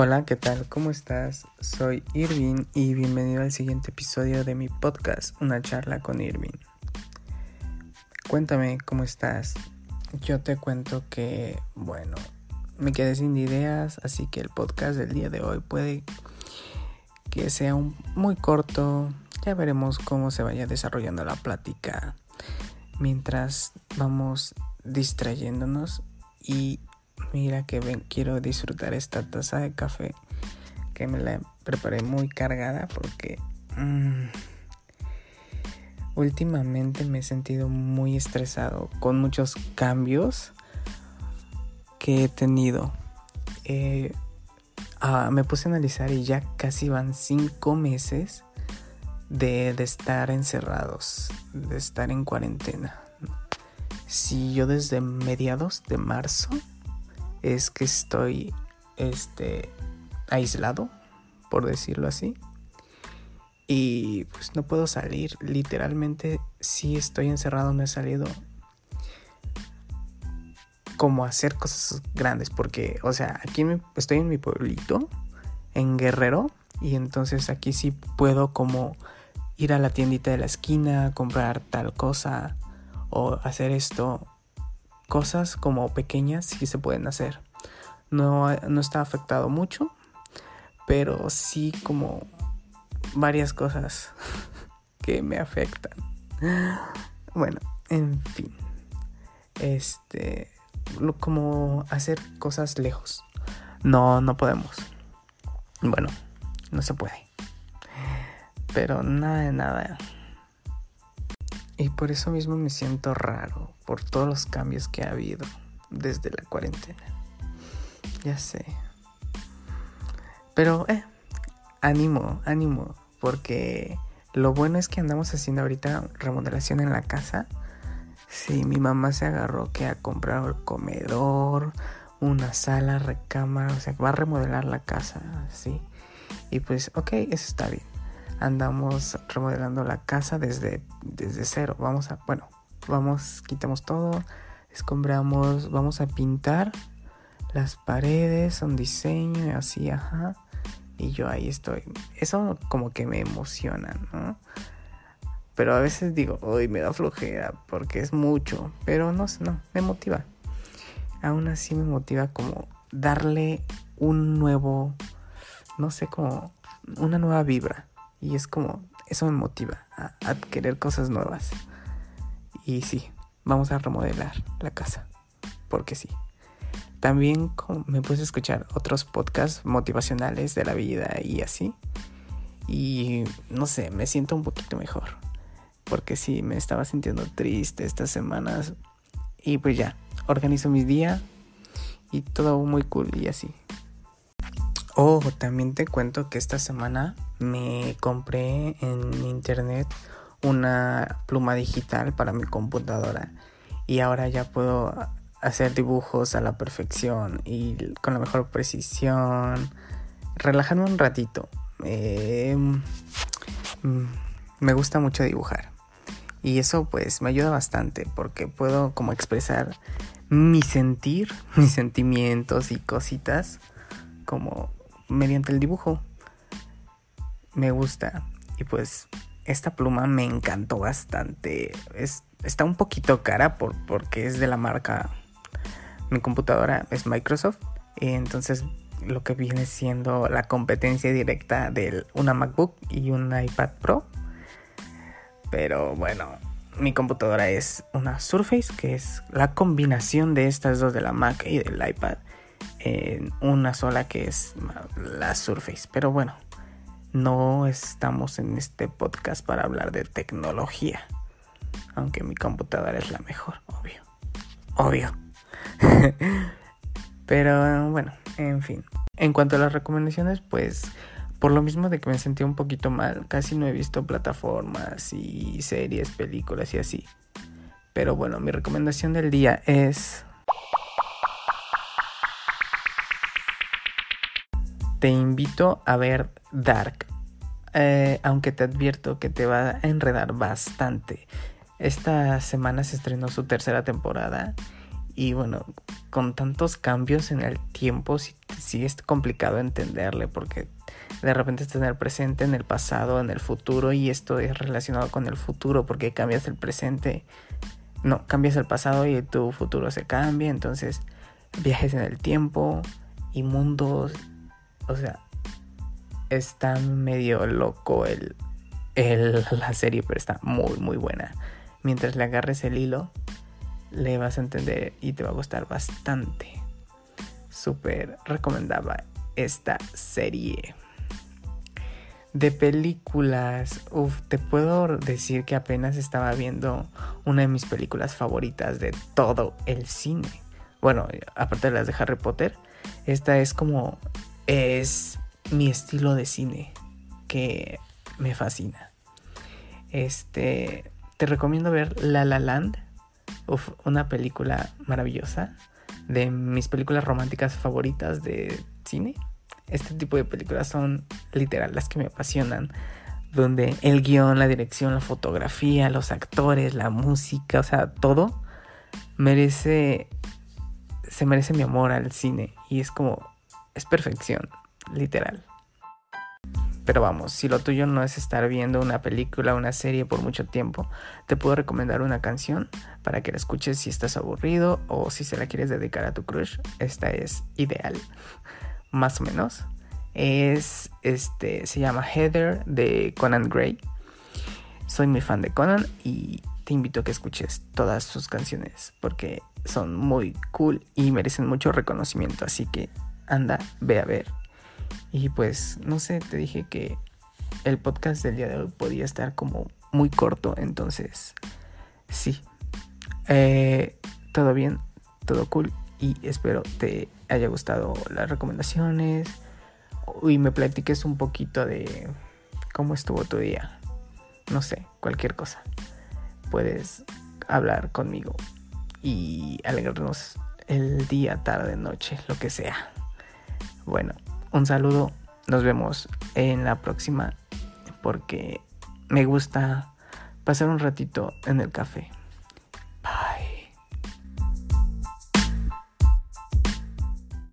Hola, ¿qué tal? ¿Cómo estás? Soy Irving y bienvenido al siguiente episodio de mi podcast, Una charla con Irving. Cuéntame cómo estás. Yo te cuento que, bueno, me quedé sin ideas, así que el podcast del día de hoy puede que sea un, muy corto. Ya veremos cómo se vaya desarrollando la plática mientras vamos distrayéndonos y Mira que quiero disfrutar esta taza de café que me la preparé muy cargada porque mm, últimamente me he sentido muy estresado con muchos cambios que he tenido. Eh, ah, me puse a analizar y ya casi van cinco meses de estar encerrados, de estar en cuarentena. Si yo desde mediados de marzo es que estoy este aislado, por decirlo así. Y pues no puedo salir, literalmente si estoy encerrado, no he salido. Como hacer cosas grandes, porque, o sea, aquí estoy en mi pueblito, en Guerrero, y entonces aquí sí puedo como ir a la tiendita de la esquina, comprar tal cosa, o hacer esto, cosas como pequeñas sí se pueden hacer. No, no está afectado mucho, pero sí como varias cosas que me afectan. Bueno, en fin. Este, como hacer cosas lejos. No, no podemos. Bueno, no se puede. Pero nada de nada. Y por eso mismo me siento raro, por todos los cambios que ha habido desde la cuarentena. Ya sé. Pero, eh, ánimo, ánimo, porque lo bueno es que andamos haciendo ahorita remodelación en la casa. Sí, mi mamá se agarró que a comprar el comedor, una sala, recámara, o sea, va a remodelar la casa, sí. Y pues, ok, eso está bien andamos remodelando la casa desde, desde cero. Vamos a, bueno, vamos, quitamos todo, escombramos, vamos a pintar las paredes, un diseño, así, ajá. Y yo ahí estoy. Eso como que me emociona, ¿no? Pero a veces digo, hoy me da flojera porque es mucho. Pero no, no, me motiva. Aún así me motiva como darle un nuevo, no sé, como una nueva vibra. Y es como, eso me motiva a, a querer cosas nuevas. Y sí, vamos a remodelar la casa. Porque sí. También me puse a escuchar otros podcasts motivacionales de la vida y así. Y no sé, me siento un poquito mejor. Porque sí, me estaba sintiendo triste estas semanas. Y pues ya, organizo mis días y todo muy cool y así. Oh, también te cuento que esta semana me compré en internet una pluma digital para mi computadora y ahora ya puedo hacer dibujos a la perfección y con la mejor precisión, relajarme un ratito. Em, me gusta mucho dibujar y eso pues me ayuda bastante porque puedo como expresar mi sentir, mis sentimientos y cositas como mediante el dibujo. Me gusta. Y pues esta pluma me encantó bastante. Es, está un poquito cara por, porque es de la marca... Mi computadora es Microsoft. Entonces lo que viene siendo la competencia directa de una MacBook y un iPad Pro. Pero bueno, mi computadora es una Surface, que es la combinación de estas dos de la Mac y del iPad en una sola que es la Surface. Pero bueno, no estamos en este podcast para hablar de tecnología. Aunque mi computadora es la mejor, obvio. Obvio. Pero bueno, en fin. En cuanto a las recomendaciones, pues por lo mismo de que me sentí un poquito mal, casi no he visto plataformas y series, películas y así. Pero bueno, mi recomendación del día es te invito a ver Dark. Eh, aunque te advierto que te va a enredar bastante. Esta semana se estrenó su tercera temporada y bueno, con tantos cambios en el tiempo, sí, sí, es complicado entenderle porque de repente estás en el presente, en el pasado, en el futuro y esto es relacionado con el futuro porque cambias el presente, no, cambias el pasado y tu futuro se cambia, entonces viajes en el tiempo y mundos, o sea, está medio loco el, el, la serie, pero está muy, muy buena. Mientras le agarres el hilo, le vas a entender y te va a gustar bastante. Súper recomendaba esta serie. De películas, uff, te puedo decir que apenas estaba viendo una de mis películas favoritas de todo el cine. Bueno, aparte de las de Harry Potter, esta es como es mi estilo de cine que me fascina. Este, te recomiendo ver La La Land, una película maravillosa, de mis películas románticas favoritas de cine. Este tipo de películas son literal las que me apasionan, donde el guion, la dirección, la fotografía, los actores, la música, o sea, todo merece, se merece mi amor al cine y es como, es perfección, literal. Pero vamos, si lo tuyo no es estar viendo una película o una serie por mucho tiempo, te puedo recomendar una canción para que la escuches si estás aburrido o si se la quieres dedicar a tu crush. Esta es ideal, más o menos. Es este se llama Heather de Conan Gray. Soy muy fan de Conan y te invito a que escuches todas sus canciones porque son muy cool y merecen mucho reconocimiento, así que anda, ve a ver y pues, no sé, te dije que el podcast del día de hoy podía estar como muy corto, entonces, sí. Eh, todo bien, todo cool y espero te haya gustado las recomendaciones y me platiques un poquito de cómo estuvo tu día. No sé, cualquier cosa. Puedes hablar conmigo y alegrarnos el día, tarde, noche, lo que sea. Bueno, un saludo, nos vemos en la próxima porque me gusta pasar un ratito en el café.